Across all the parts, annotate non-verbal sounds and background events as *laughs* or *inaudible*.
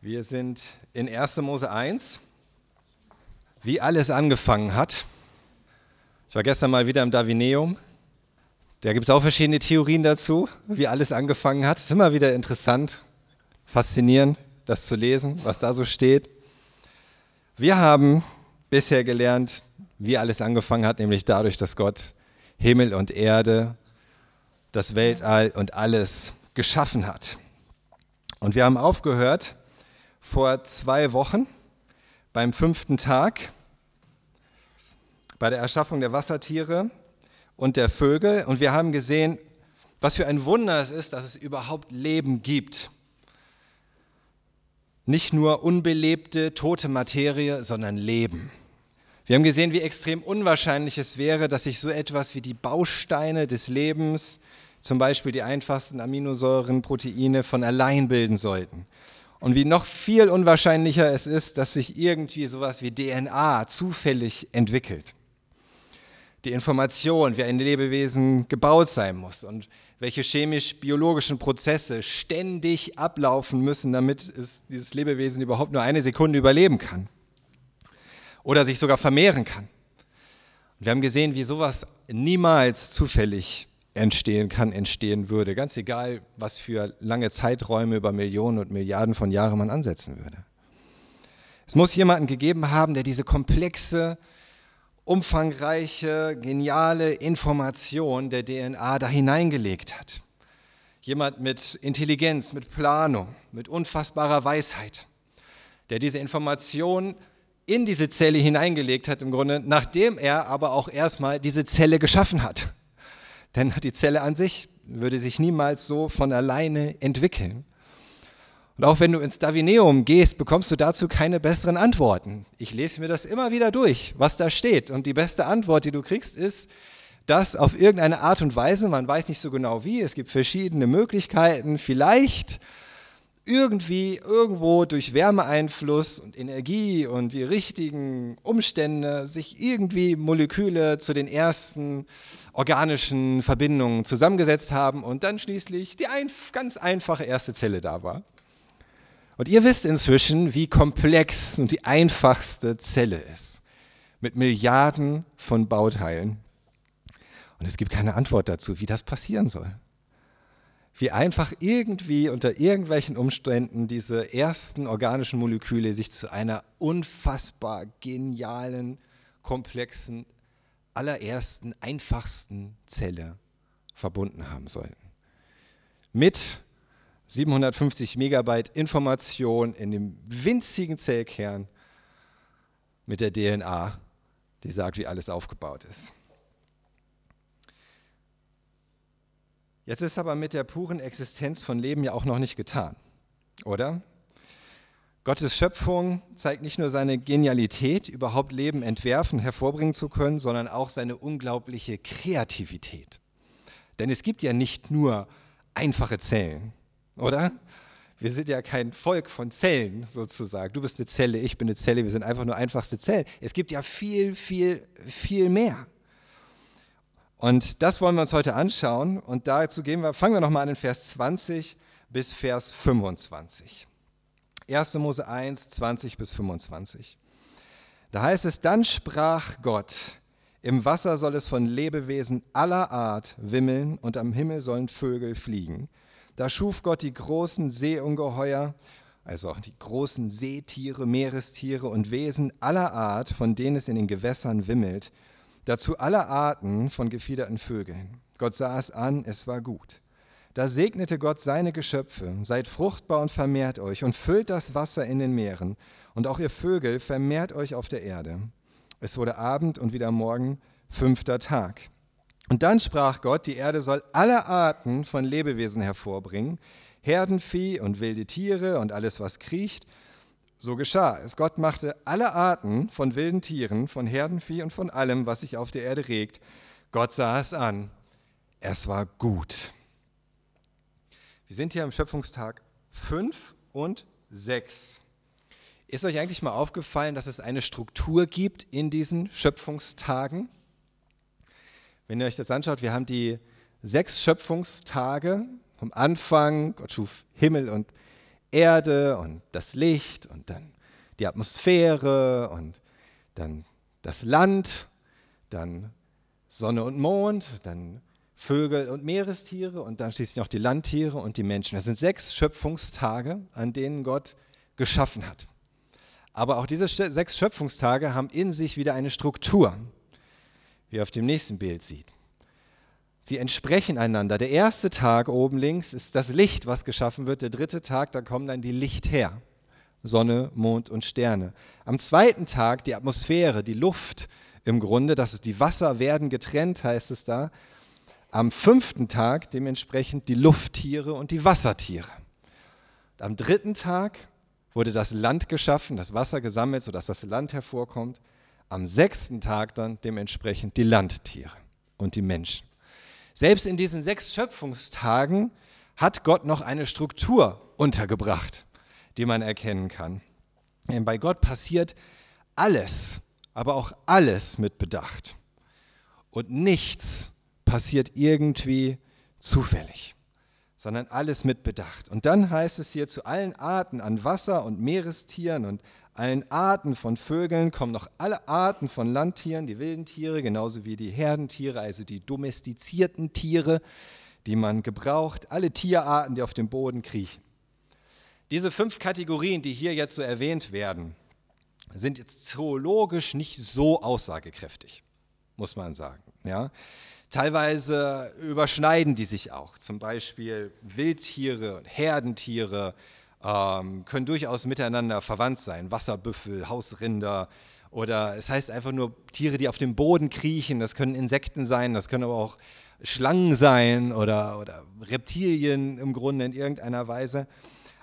Wir sind in 1. Mose 1, wie alles angefangen hat. Ich war gestern mal wieder im Davineum. Da gibt es auch verschiedene Theorien dazu, wie alles angefangen hat. Es ist immer wieder interessant, faszinierend, das zu lesen, was da so steht. Wir haben bisher gelernt, wie alles angefangen hat, nämlich dadurch, dass Gott Himmel und Erde, das Weltall und alles geschaffen hat. Und wir haben aufgehört vor zwei Wochen beim fünften Tag bei der Erschaffung der Wassertiere und der Vögel. Und wir haben gesehen, was für ein Wunder es ist, dass es überhaupt Leben gibt. Nicht nur unbelebte, tote Materie, sondern Leben. Wir haben gesehen, wie extrem unwahrscheinlich es wäre, dass sich so etwas wie die Bausteine des Lebens, zum Beispiel die einfachsten Aminosäuren, Proteine, von allein bilden sollten. Und wie noch viel unwahrscheinlicher es ist, dass sich irgendwie sowas wie DNA zufällig entwickelt. Die Information, wie ein Lebewesen gebaut sein muss und welche chemisch-biologischen Prozesse ständig ablaufen müssen, damit es, dieses Lebewesen überhaupt nur eine Sekunde überleben kann oder sich sogar vermehren kann. Und wir haben gesehen, wie sowas niemals zufällig entstehen kann, entstehen würde. Ganz egal, was für lange Zeiträume über Millionen und Milliarden von Jahren man ansetzen würde. Es muss jemanden gegeben haben, der diese komplexe, umfangreiche, geniale Information der DNA da hineingelegt hat. Jemand mit Intelligenz, mit Planung, mit unfassbarer Weisheit, der diese Information in diese Zelle hineingelegt hat, im Grunde, nachdem er aber auch erstmal diese Zelle geschaffen hat. Denn die Zelle an sich würde sich niemals so von alleine entwickeln. Und auch wenn du ins Davineum gehst, bekommst du dazu keine besseren Antworten. Ich lese mir das immer wieder durch, was da steht. Und die beste Antwort, die du kriegst, ist, dass auf irgendeine Art und Weise, man weiß nicht so genau wie, es gibt verschiedene Möglichkeiten, vielleicht irgendwie irgendwo durch Wärmeeinfluss und Energie und die richtigen Umstände sich irgendwie Moleküle zu den ersten organischen Verbindungen zusammengesetzt haben und dann schließlich die ein, ganz einfache erste Zelle da war. Und ihr wisst inzwischen, wie komplex und die einfachste Zelle ist, mit Milliarden von Bauteilen. Und es gibt keine Antwort dazu, wie das passieren soll wie einfach irgendwie unter irgendwelchen Umständen diese ersten organischen Moleküle sich zu einer unfassbar genialen, komplexen, allerersten, einfachsten Zelle verbunden haben sollten. Mit 750 Megabyte Information in dem winzigen Zellkern mit der DNA, die sagt, wie alles aufgebaut ist. Jetzt ist aber mit der puren Existenz von Leben ja auch noch nicht getan, oder? Gottes Schöpfung zeigt nicht nur seine Genialität, überhaupt Leben entwerfen, hervorbringen zu können, sondern auch seine unglaubliche Kreativität. Denn es gibt ja nicht nur einfache Zellen, oder? Wir sind ja kein Volk von Zellen sozusagen. Du bist eine Zelle, ich bin eine Zelle, wir sind einfach nur einfachste Zellen. Es gibt ja viel, viel, viel mehr. Und das wollen wir uns heute anschauen. Und dazu gehen wir, fangen wir nochmal an in Vers 20 bis Vers 25. 1. Mose 1, 20 bis 25. Da heißt es, dann sprach Gott, im Wasser soll es von Lebewesen aller Art wimmeln und am Himmel sollen Vögel fliegen. Da schuf Gott die großen Seeungeheuer, also die großen Seetiere, Meerestiere und Wesen aller Art, von denen es in den Gewässern wimmelt, dazu aller Arten von gefiederten Vögeln. Gott sah es an, es war gut. Da segnete Gott seine Geschöpfe, seid fruchtbar und vermehrt euch und füllt das Wasser in den Meeren und auch ihr Vögel vermehrt euch auf der Erde. Es wurde Abend und wieder Morgen, fünfter Tag. Und dann sprach Gott, die Erde soll alle Arten von Lebewesen hervorbringen, Herdenvieh und wilde Tiere und alles, was kriecht, so geschah es. Gott machte alle Arten von wilden Tieren, von Herdenvieh und von allem, was sich auf der Erde regt. Gott sah es an. Es war gut. Wir sind hier am Schöpfungstag 5 und 6. Ist euch eigentlich mal aufgefallen, dass es eine Struktur gibt in diesen Schöpfungstagen? Wenn ihr euch das anschaut, wir haben die sechs Schöpfungstage vom Anfang, Gott schuf Himmel und Erde und das Licht und dann die Atmosphäre und dann das Land, dann Sonne und Mond, dann Vögel und Meerestiere und dann schließlich noch die Landtiere und die Menschen. Das sind sechs Schöpfungstage, an denen Gott geschaffen hat. Aber auch diese sechs Schöpfungstage haben in sich wieder eine Struktur, wie ihr auf dem nächsten Bild sieht. Sie entsprechen einander. Der erste Tag oben links ist das Licht, was geschaffen wird. Der dritte Tag, da kommen dann die Lichther. Sonne, Mond und Sterne. Am zweiten Tag die Atmosphäre, die Luft im Grunde, das ist die Wasser werden getrennt, heißt es da. Am fünften Tag dementsprechend die Lufttiere und die Wassertiere. Am dritten Tag wurde das Land geschaffen, das Wasser gesammelt, sodass das Land hervorkommt. Am sechsten Tag dann dementsprechend die Landtiere und die Menschen. Selbst in diesen sechs Schöpfungstagen hat Gott noch eine Struktur untergebracht, die man erkennen kann. Denn bei Gott passiert alles, aber auch alles mit Bedacht. Und nichts passiert irgendwie zufällig, sondern alles mit Bedacht. Und dann heißt es hier, zu allen Arten an Wasser- und Meerestieren und allen Arten von Vögeln kommen noch alle Arten von Landtieren, die wilden Tiere, genauso wie die Herdentiere, also die domestizierten Tiere, die man gebraucht, alle Tierarten, die auf dem Boden kriechen. Diese fünf Kategorien, die hier jetzt so erwähnt werden, sind jetzt zoologisch nicht so aussagekräftig, muss man sagen. Ja? Teilweise überschneiden die sich auch. Zum Beispiel Wildtiere und Herdentiere ähm, können durchaus miteinander verwandt sein. Wasserbüffel, Hausrinder oder es heißt einfach nur Tiere, die auf dem Boden kriechen. Das können Insekten sein, das können aber auch Schlangen sein oder, oder Reptilien im Grunde in irgendeiner Weise.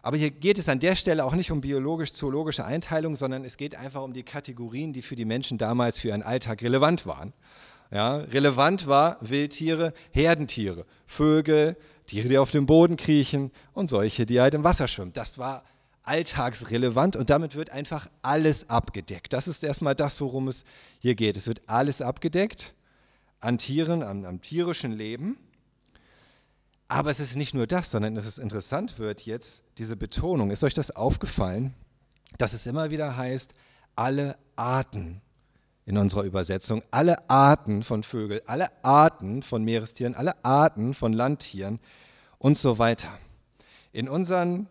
Aber hier geht es an der Stelle auch nicht um biologisch-zoologische Einteilung, sondern es geht einfach um die Kategorien, die für die Menschen damals für ihren Alltag relevant waren. Ja, relevant war Wildtiere, Herdentiere, Vögel, Tiere, die auf dem Boden kriechen und solche, die halt im Wasser schwimmen. Das war alltagsrelevant und damit wird einfach alles abgedeckt. Das ist erstmal das, worum es hier geht. Es wird alles abgedeckt an Tieren, an, am tierischen Leben. Aber es ist nicht nur das, sondern es ist interessant wird jetzt diese Betonung. Ist euch das aufgefallen, dass es immer wieder heißt, alle Arten in unserer Übersetzung, alle Arten von Vögeln, alle Arten von Meerestieren, alle Arten von Landtieren und so weiter. In unseren,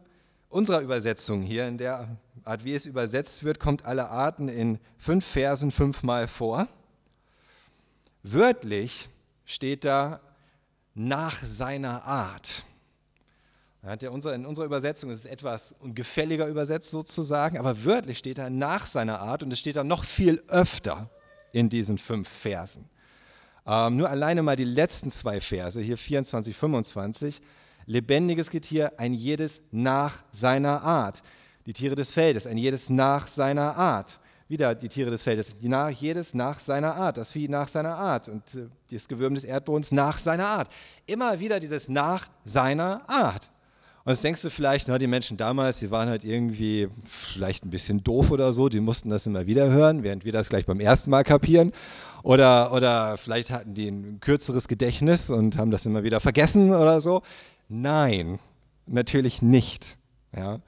unserer Übersetzung hier, in der Art, wie es übersetzt wird, kommt alle Arten in fünf Versen fünfmal vor. Wörtlich steht da nach seiner Art. In unserer Übersetzung ist es etwas gefälliger übersetzt sozusagen, aber wörtlich steht da nach seiner Art und es steht da noch viel öfter in diesen fünf Versen. Ähm, nur alleine mal die letzten zwei Verse, hier 24, 25. Lebendiges Getier, ein jedes nach seiner Art. Die Tiere des Feldes, ein jedes nach seiner Art wieder die Tiere des Feldes, nach, jedes nach seiner Art, das Vieh nach seiner Art und äh, das Gewürm des Erdbodens nach seiner Art. Immer wieder dieses nach seiner Art. Und jetzt denkst du vielleicht, na, die Menschen damals, die waren halt irgendwie vielleicht ein bisschen doof oder so, die mussten das immer wieder hören, während wir das gleich beim ersten Mal kapieren. Oder, oder vielleicht hatten die ein kürzeres Gedächtnis und haben das immer wieder vergessen oder so. Nein, natürlich nicht. Ja.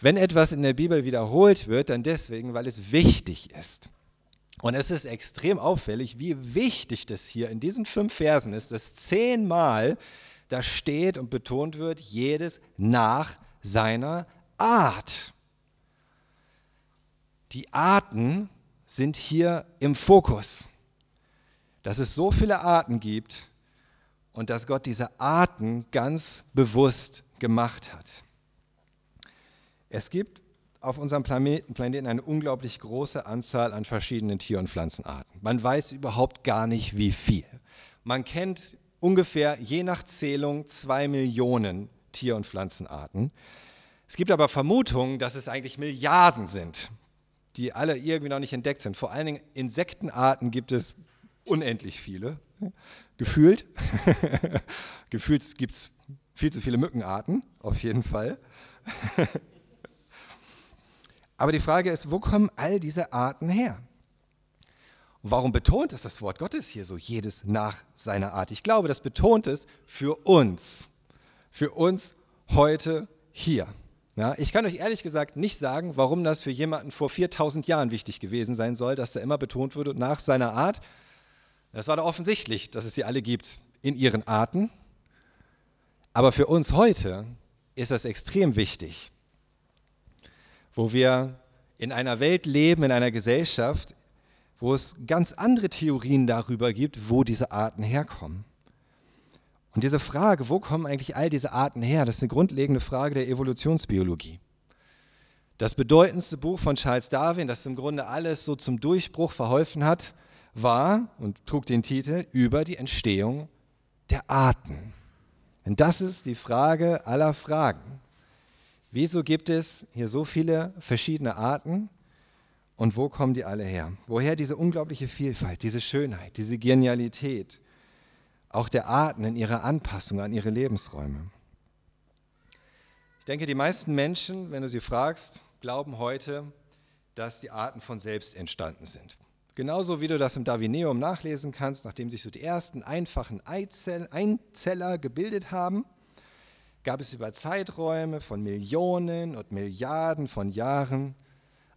Wenn etwas in der Bibel wiederholt wird, dann deswegen, weil es wichtig ist. Und es ist extrem auffällig, wie wichtig das hier in diesen fünf Versen ist, dass zehnmal da steht und betont wird, jedes nach seiner Art. Die Arten sind hier im Fokus. Dass es so viele Arten gibt und dass Gott diese Arten ganz bewusst gemacht hat. Es gibt auf unserem Planeten, eine unglaublich große Anzahl an verschiedenen Tier- und Pflanzenarten. Man weiß überhaupt gar nicht, wie viel. Man kennt ungefähr je nach Zählung zwei Millionen Tier- und Pflanzenarten. Es gibt aber Vermutungen, dass es eigentlich Milliarden sind, die alle irgendwie noch nicht entdeckt sind. Vor allen Dingen Insektenarten gibt es unendlich viele. Gefühlt. *laughs* Gefühlt gibt es viel zu viele Mückenarten, auf jeden Fall. *laughs* Aber die Frage ist, wo kommen all diese Arten her? Warum betont es das Wort Gottes hier so, jedes nach seiner Art? Ich glaube, das betont es für uns, für uns heute hier. Ja, ich kann euch ehrlich gesagt nicht sagen, warum das für jemanden vor 4000 Jahren wichtig gewesen sein soll, dass da immer betont wurde, nach seiner Art. Das war doch offensichtlich, dass es sie alle gibt in ihren Arten. Aber für uns heute ist das extrem wichtig, wo wir in einer Welt leben, in einer Gesellschaft, wo es ganz andere Theorien darüber gibt, wo diese Arten herkommen. Und diese Frage, wo kommen eigentlich all diese Arten her, das ist eine grundlegende Frage der Evolutionsbiologie. Das bedeutendste Buch von Charles Darwin, das im Grunde alles so zum Durchbruch verholfen hat, war und trug den Titel über die Entstehung der Arten. Denn das ist die Frage aller Fragen. Wieso gibt es hier so viele verschiedene Arten und wo kommen die alle her? Woher diese unglaubliche Vielfalt, diese Schönheit, diese Genialität, auch der Arten in ihrer Anpassung an ihre Lebensräume? Ich denke, die meisten Menschen, wenn du sie fragst, glauben heute, dass die Arten von selbst entstanden sind. Genauso wie du das im Darwineum nachlesen kannst, nachdem sich so die ersten einfachen Einzeller gebildet haben, gab es über Zeiträume von Millionen und Milliarden von Jahren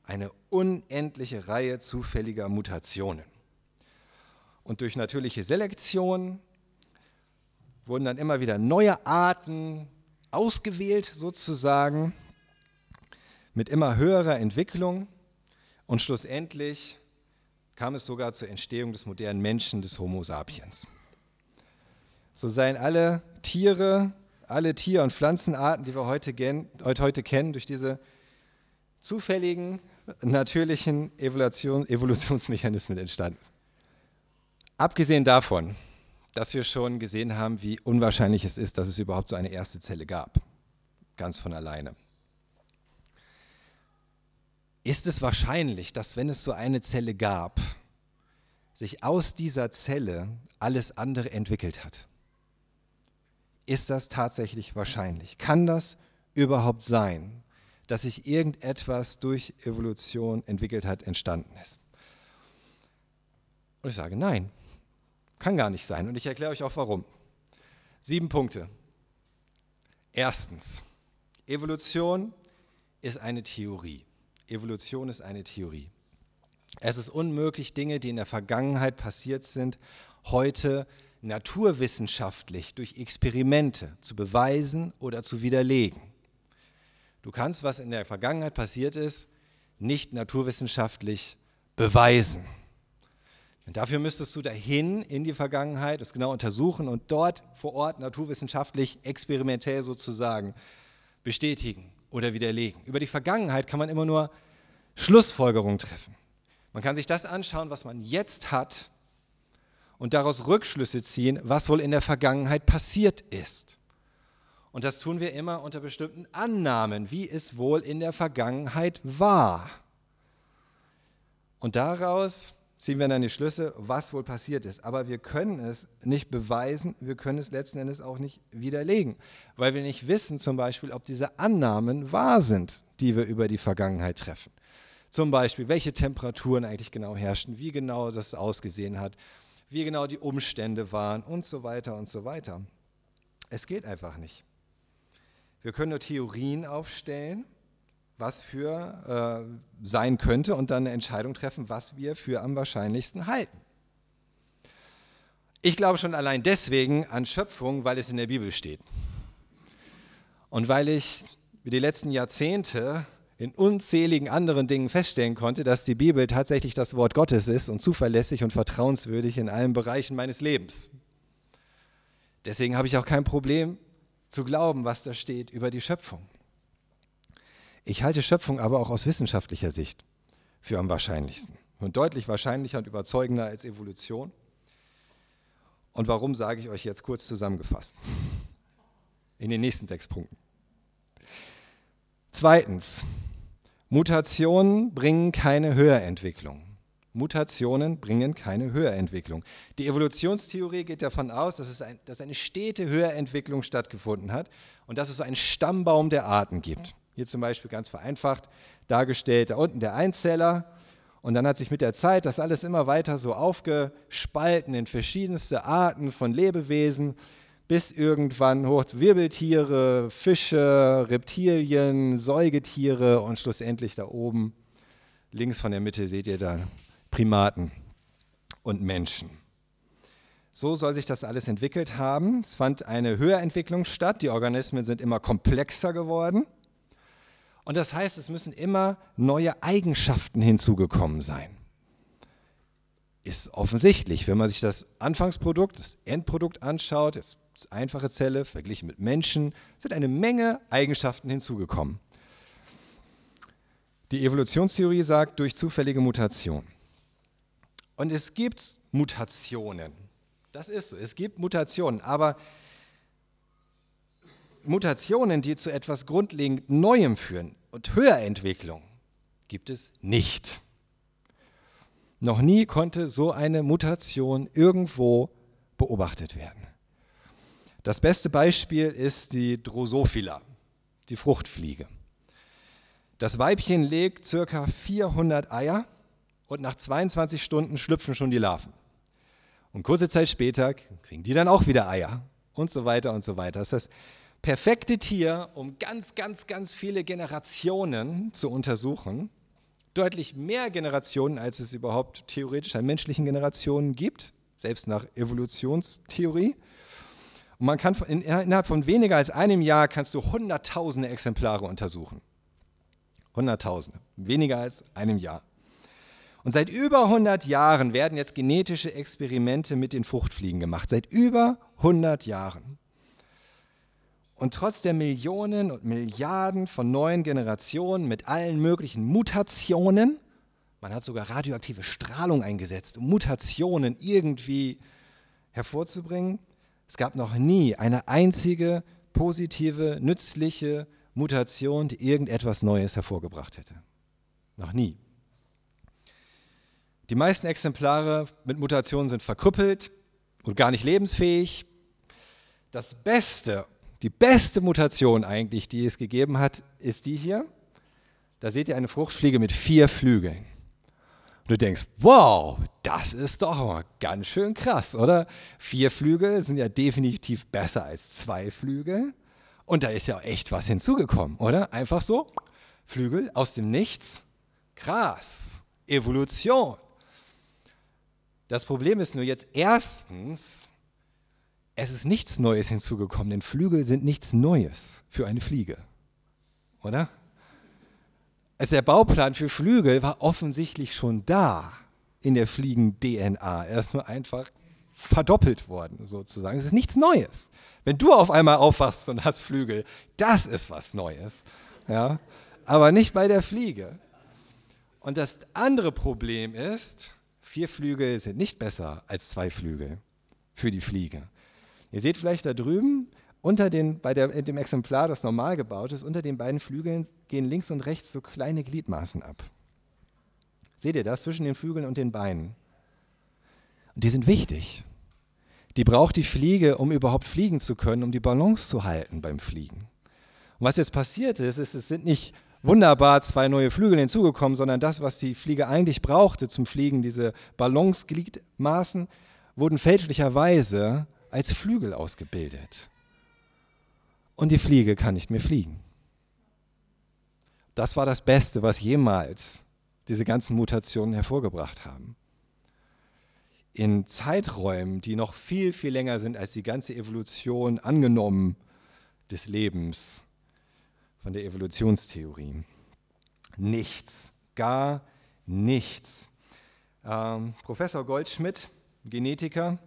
eine unendliche Reihe zufälliger Mutationen. Und durch natürliche Selektion wurden dann immer wieder neue Arten ausgewählt, sozusagen, mit immer höherer Entwicklung. Und schlussendlich kam es sogar zur Entstehung des modernen Menschen, des Homo sapiens. So seien alle Tiere, alle Tier- und Pflanzenarten, die wir heute, heute kennen, durch diese zufälligen, natürlichen Evolution, Evolutionsmechanismen entstanden. Abgesehen davon, dass wir schon gesehen haben, wie unwahrscheinlich es ist, dass es überhaupt so eine erste Zelle gab, ganz von alleine. Ist es wahrscheinlich, dass wenn es so eine Zelle gab, sich aus dieser Zelle alles andere entwickelt hat? Ist das tatsächlich wahrscheinlich? Kann das überhaupt sein, dass sich irgendetwas durch Evolution entwickelt hat, entstanden ist? Und ich sage nein, kann gar nicht sein. Und ich erkläre euch auch warum. Sieben Punkte. Erstens, Evolution ist eine Theorie. Evolution ist eine Theorie. Es ist unmöglich, Dinge, die in der Vergangenheit passiert sind, heute naturwissenschaftlich durch Experimente zu beweisen oder zu widerlegen. Du kannst, was in der Vergangenheit passiert ist, nicht naturwissenschaftlich beweisen. Und dafür müsstest du dahin in die Vergangenheit, das genau untersuchen und dort vor Ort naturwissenschaftlich, experimentell sozusagen bestätigen oder widerlegen. Über die Vergangenheit kann man immer nur Schlussfolgerungen treffen. Man kann sich das anschauen, was man jetzt hat und daraus Rückschlüsse ziehen, was wohl in der Vergangenheit passiert ist. Und das tun wir immer unter bestimmten Annahmen, wie es wohl in der Vergangenheit war. Und daraus ziehen wir dann die Schlüsse, was wohl passiert ist. Aber wir können es nicht beweisen, wir können es letzten Endes auch nicht widerlegen, weil wir nicht wissen zum Beispiel, ob diese Annahmen wahr sind, die wir über die Vergangenheit treffen. Zum Beispiel, welche Temperaturen eigentlich genau herrschten, wie genau das ausgesehen hat, wie genau die Umstände waren und so weiter und so weiter. Es geht einfach nicht. Wir können nur Theorien aufstellen, was für äh, sein könnte und dann eine Entscheidung treffen, was wir für am wahrscheinlichsten halten. Ich glaube schon allein deswegen an Schöpfung, weil es in der Bibel steht. Und weil ich die letzten Jahrzehnte in unzähligen anderen Dingen feststellen konnte, dass die Bibel tatsächlich das Wort Gottes ist und zuverlässig und vertrauenswürdig in allen Bereichen meines Lebens. Deswegen habe ich auch kein Problem zu glauben, was da steht über die Schöpfung. Ich halte Schöpfung aber auch aus wissenschaftlicher Sicht für am wahrscheinlichsten und deutlich wahrscheinlicher und überzeugender als Evolution. Und warum sage ich euch jetzt kurz zusammengefasst? In den nächsten sechs Punkten. Zweitens, Mutationen bringen keine Höherentwicklung. Mutationen bringen keine Höherentwicklung. Die Evolutionstheorie geht davon aus, dass, es ein, dass eine stete Höherentwicklung stattgefunden hat und dass es so einen Stammbaum der Arten gibt. Hier zum Beispiel ganz vereinfacht dargestellt, da unten der Einzeller. Und dann hat sich mit der Zeit das alles immer weiter so aufgespalten in verschiedenste Arten von Lebewesen, bis irgendwann hoch Wirbeltiere, Fische, Reptilien, Säugetiere und schlussendlich da oben, links von der Mitte seht ihr da Primaten und Menschen. So soll sich das alles entwickelt haben. Es fand eine Höherentwicklung statt. Die Organismen sind immer komplexer geworden. Und das heißt, es müssen immer neue Eigenschaften hinzugekommen sein. Ist offensichtlich, wenn man sich das Anfangsprodukt, das Endprodukt anschaut, jetzt einfache Zelle verglichen mit Menschen, sind eine Menge Eigenschaften hinzugekommen. Die Evolutionstheorie sagt durch zufällige Mutation. Und es gibt Mutationen. Das ist so. Es gibt Mutationen, aber Mutationen, die zu etwas grundlegend Neuem führen und Höherentwicklung, gibt es nicht. Noch nie konnte so eine Mutation irgendwo beobachtet werden. Das beste Beispiel ist die Drosophila, die Fruchtfliege. Das Weibchen legt ca. 400 Eier und nach 22 Stunden schlüpfen schon die Larven. Und kurze Zeit später kriegen die dann auch wieder Eier und so weiter und so weiter. Das ist das perfekte Tier, um ganz, ganz, ganz viele Generationen zu untersuchen. Deutlich mehr Generationen, als es überhaupt theoretisch an menschlichen Generationen gibt, selbst nach Evolutionstheorie. Und man kann innerhalb von weniger als einem Jahr kannst du hunderttausende Exemplare untersuchen. Hunderttausende, weniger als einem Jahr. Und seit über 100 Jahren werden jetzt genetische Experimente mit den Fruchtfliegen gemacht. Seit über 100 Jahren. Und trotz der Millionen und Milliarden von neuen Generationen mit allen möglichen Mutationen, man hat sogar radioaktive Strahlung eingesetzt, um Mutationen irgendwie hervorzubringen, es gab noch nie eine einzige positive, nützliche Mutation, die irgendetwas Neues hervorgebracht hätte. Noch nie. Die meisten Exemplare mit Mutationen sind verkrüppelt und gar nicht lebensfähig. Das Beste, die beste Mutation eigentlich, die es gegeben hat, ist die hier. Da seht ihr eine Fruchtfliege mit vier Flügeln. Du denkst, wow, das ist doch ganz schön krass, oder? Vier Flügel sind ja definitiv besser als zwei Flügel. Und da ist ja echt was hinzugekommen, oder? Einfach so, Flügel aus dem Nichts. Krass, Evolution. Das Problem ist nur jetzt erstens, es ist nichts Neues hinzugekommen, denn Flügel sind nichts Neues für eine Fliege, oder? Also der Bauplan für Flügel war offensichtlich schon da in der Fliegen-DNA. Er ist nur einfach verdoppelt worden, sozusagen. Es ist nichts Neues. Wenn du auf einmal aufwachst und hast Flügel, das ist was Neues. Ja? Aber nicht bei der Fliege. Und das andere Problem ist, vier Flügel sind nicht besser als zwei Flügel für die Fliege. Ihr seht vielleicht da drüben, unter den, bei der, dem Exemplar, das normal gebaut ist, unter den beiden Flügeln gehen links und rechts so kleine Gliedmaßen ab. Seht ihr das zwischen den Flügeln und den Beinen? Und die sind wichtig. Die braucht die Fliege, um überhaupt fliegen zu können, um die Balance zu halten beim Fliegen. Und was jetzt passiert ist, ist, es sind nicht wunderbar zwei neue Flügel hinzugekommen, sondern das, was die Fliege eigentlich brauchte zum Fliegen, diese Balancegliedmaßen, wurden fälschlicherweise als Flügel ausgebildet und die Fliege kann nicht mehr fliegen. Das war das Beste, was jemals diese ganzen Mutationen hervorgebracht haben. In Zeiträumen, die noch viel, viel länger sind als die ganze Evolution angenommen des Lebens von der Evolutionstheorie. Nichts, gar nichts. Ähm, Professor Goldschmidt, Genetiker,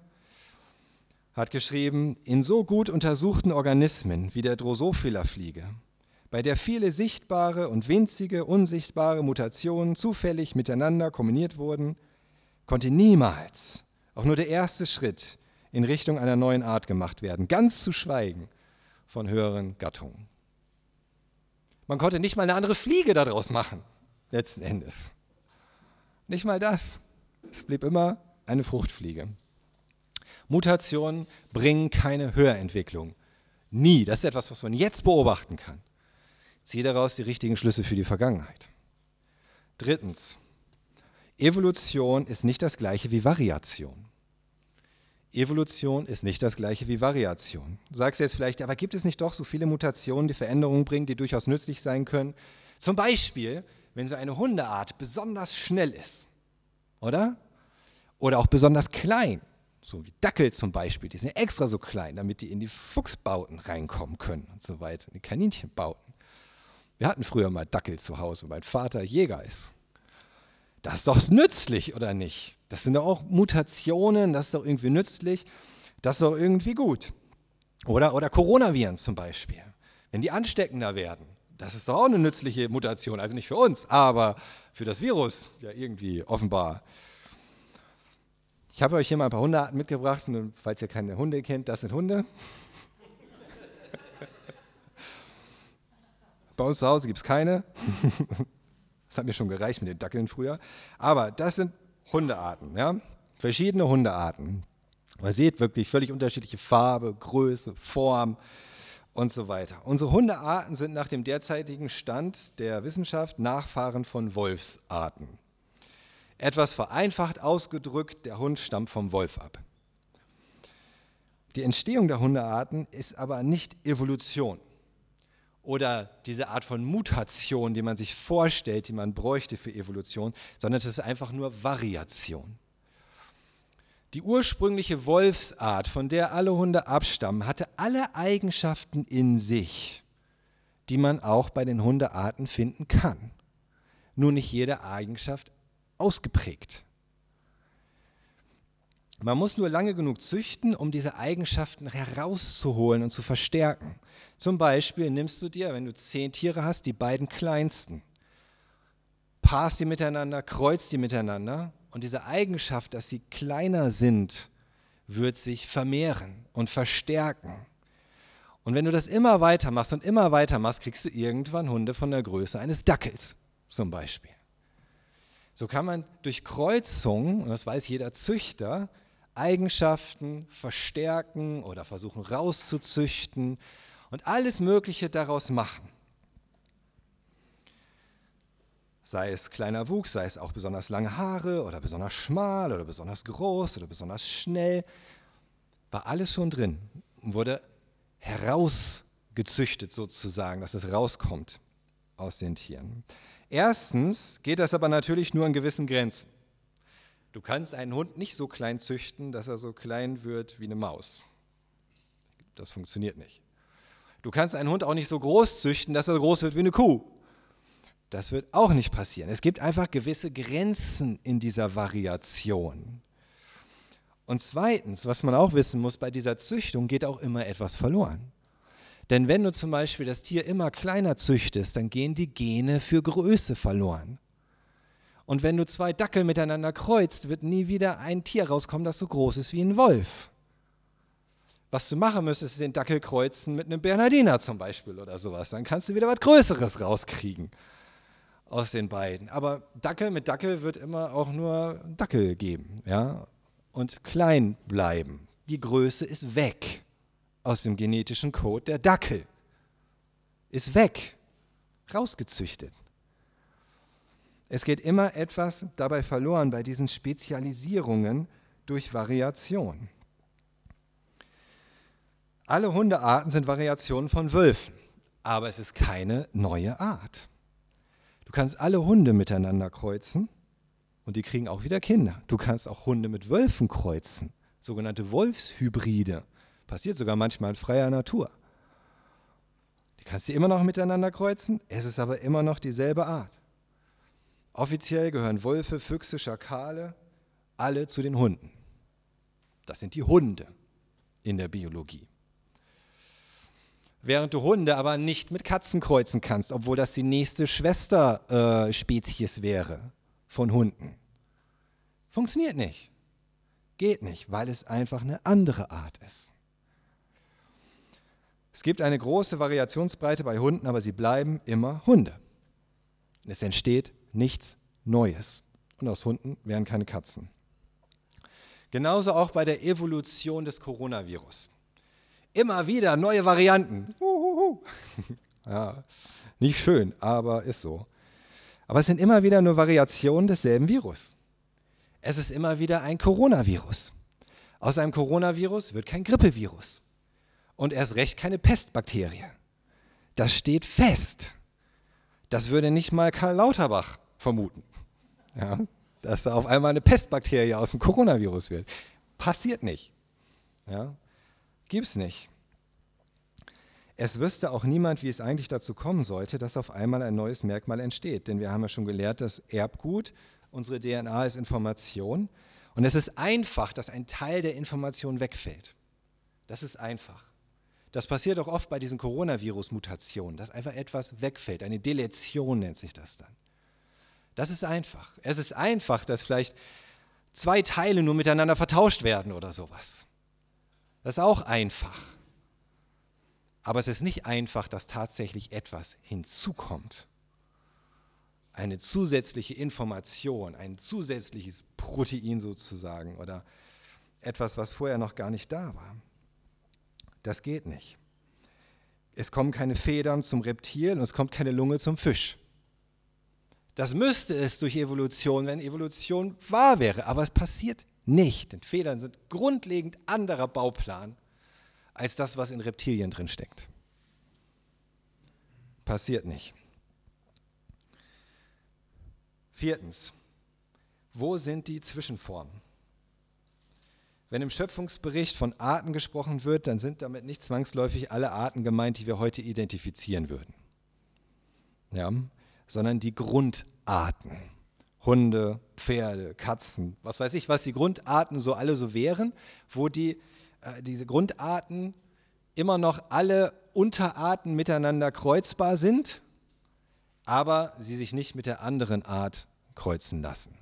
hat geschrieben, in so gut untersuchten Organismen wie der Drosophila-Fliege, bei der viele sichtbare und winzige unsichtbare Mutationen zufällig miteinander kombiniert wurden, konnte niemals auch nur der erste Schritt in Richtung einer neuen Art gemacht werden, ganz zu schweigen von höheren Gattungen. Man konnte nicht mal eine andere Fliege daraus machen, letzten Endes. Nicht mal das. Es blieb immer eine Fruchtfliege. Mutationen bringen keine Höherentwicklung. Nie. Das ist etwas, was man jetzt beobachten kann. Ziehe daraus die richtigen Schlüsse für die Vergangenheit. Drittens. Evolution ist nicht das gleiche wie Variation. Evolution ist nicht das gleiche wie Variation. Du sagst jetzt vielleicht, aber gibt es nicht doch so viele Mutationen, die Veränderungen bringen, die durchaus nützlich sein können? Zum Beispiel, wenn so eine Hundeart besonders schnell ist, oder? Oder auch besonders klein, so wie Dackel zum Beispiel, die sind extra so klein, damit die in die Fuchsbauten reinkommen können und so weiter, in die Kaninchenbauten. Wir hatten früher mal Dackel zu Hause, weil mein Vater Jäger ist. Das ist doch nützlich, oder nicht? Das sind doch auch Mutationen, das ist doch irgendwie nützlich, das ist doch irgendwie gut. Oder, oder Coronaviren zum Beispiel. Wenn die ansteckender werden, das ist doch auch eine nützliche Mutation. Also nicht für uns, aber für das Virus ja irgendwie offenbar. Ich habe euch hier mal ein paar Hundearten mitgebracht. Und falls ihr keine Hunde kennt, das sind Hunde. *laughs* Bei uns zu Hause gibt es keine. *laughs* Das hat mir schon gereicht mit den Dackeln früher. Aber das sind Hundearten, ja? verschiedene Hundearten. Man sieht wirklich völlig unterschiedliche Farbe, Größe, Form und so weiter. Unsere Hundearten sind nach dem derzeitigen Stand der Wissenschaft Nachfahren von Wolfsarten. Etwas vereinfacht ausgedrückt, der Hund stammt vom Wolf ab. Die Entstehung der Hundearten ist aber nicht Evolution oder diese Art von Mutation, die man sich vorstellt, die man bräuchte für Evolution, sondern es ist einfach nur Variation. Die ursprüngliche Wolfsart, von der alle Hunde abstammen, hatte alle Eigenschaften in sich, die man auch bei den Hundearten finden kann. Nur nicht jede Eigenschaft ausgeprägt. Man muss nur lange genug züchten, um diese Eigenschaften herauszuholen und zu verstärken. Zum Beispiel nimmst du dir, wenn du zehn Tiere hast, die beiden kleinsten, paarst die miteinander, kreuzt die miteinander und diese Eigenschaft, dass sie kleiner sind, wird sich vermehren und verstärken. Und wenn du das immer weiter machst und immer weiter machst, kriegst du irgendwann Hunde von der Größe eines Dackels zum Beispiel. So kann man durch Kreuzung, und das weiß jeder Züchter, Eigenschaften verstärken oder versuchen rauszuzüchten und alles Mögliche daraus machen sei es kleiner Wuchs, sei es auch besonders lange Haare oder besonders schmal oder besonders groß oder besonders schnell, war alles schon drin und wurde herausgezüchtet sozusagen, dass es rauskommt aus den Tieren. Erstens geht das aber natürlich nur an gewissen Grenzen. Du kannst einen Hund nicht so klein züchten, dass er so klein wird wie eine Maus. Das funktioniert nicht. Du kannst einen Hund auch nicht so groß züchten, dass er groß wird wie eine Kuh. Das wird auch nicht passieren. Es gibt einfach gewisse Grenzen in dieser Variation. Und zweitens, was man auch wissen muss, bei dieser Züchtung geht auch immer etwas verloren. Denn wenn du zum Beispiel das Tier immer kleiner züchtest, dann gehen die Gene für Größe verloren. Und wenn du zwei Dackel miteinander kreuzt, wird nie wieder ein Tier rauskommen, das so groß ist wie ein Wolf. Was du machen müsstest, ist den Dackel kreuzen mit einem Bernardiner zum Beispiel oder sowas. Dann kannst du wieder was Größeres rauskriegen aus den beiden. Aber Dackel mit Dackel wird immer auch nur Dackel geben, ja, und klein bleiben. Die Größe ist weg aus dem genetischen Code der Dackel. Ist weg, rausgezüchtet. Es geht immer etwas dabei verloren bei diesen Spezialisierungen durch Variation. Alle Hundearten sind Variationen von Wölfen, aber es ist keine neue Art kannst alle Hunde miteinander kreuzen und die kriegen auch wieder Kinder. Du kannst auch Hunde mit Wölfen kreuzen, sogenannte Wolfshybride. Passiert sogar manchmal in freier Natur. Die kannst du immer noch miteinander kreuzen, es ist aber immer noch dieselbe Art. Offiziell gehören Wölfe, Füchse, Schakale alle zu den Hunden. Das sind die Hunde in der Biologie während du Hunde aber nicht mit Katzen kreuzen kannst, obwohl das die nächste Schwesterspezies äh, wäre von Hunden. Funktioniert nicht. Geht nicht, weil es einfach eine andere Art ist. Es gibt eine große Variationsbreite bei Hunden, aber sie bleiben immer Hunde. Es entsteht nichts Neues. Und aus Hunden werden keine Katzen. Genauso auch bei der Evolution des Coronavirus. Immer wieder neue Varianten. *laughs* ja, nicht schön, aber ist so. Aber es sind immer wieder nur Variationen desselben Virus. Es ist immer wieder ein Coronavirus. Aus einem Coronavirus wird kein Grippevirus. Und erst recht keine Pestbakterie. Das steht fest. Das würde nicht mal Karl Lauterbach vermuten. Ja, dass da auf einmal eine Pestbakterie aus dem Coronavirus wird. Passiert nicht. Ja, es nicht. Es wüsste auch niemand, wie es eigentlich dazu kommen sollte, dass auf einmal ein neues Merkmal entsteht. Denn wir haben ja schon gelehrt, dass Erbgut, unsere DNA ist Information. Und es ist einfach, dass ein Teil der Information wegfällt. Das ist einfach. Das passiert auch oft bei diesen Coronavirus-Mutationen, dass einfach etwas wegfällt. Eine Deletion nennt sich das dann. Das ist einfach. Es ist einfach, dass vielleicht zwei Teile nur miteinander vertauscht werden oder sowas. Das ist auch einfach. Aber es ist nicht einfach, dass tatsächlich etwas hinzukommt. Eine zusätzliche Information, ein zusätzliches Protein sozusagen oder etwas, was vorher noch gar nicht da war. Das geht nicht. Es kommen keine Federn zum Reptil und es kommt keine Lunge zum Fisch. Das müsste es durch Evolution, wenn Evolution wahr wäre, aber es passiert nicht. Denn Federn sind grundlegend anderer Bauplan als das, was in Reptilien drin steckt. Passiert nicht. Viertens, wo sind die Zwischenformen? Wenn im Schöpfungsbericht von Arten gesprochen wird, dann sind damit nicht zwangsläufig alle Arten gemeint, die wir heute identifizieren würden. Ja? Sondern die Grundarten. Hunde, Pferde, Katzen, was weiß ich, was die Grundarten so alle so wären, wo die, äh, diese Grundarten immer noch alle Unterarten miteinander kreuzbar sind, aber sie sich nicht mit der anderen Art kreuzen lassen.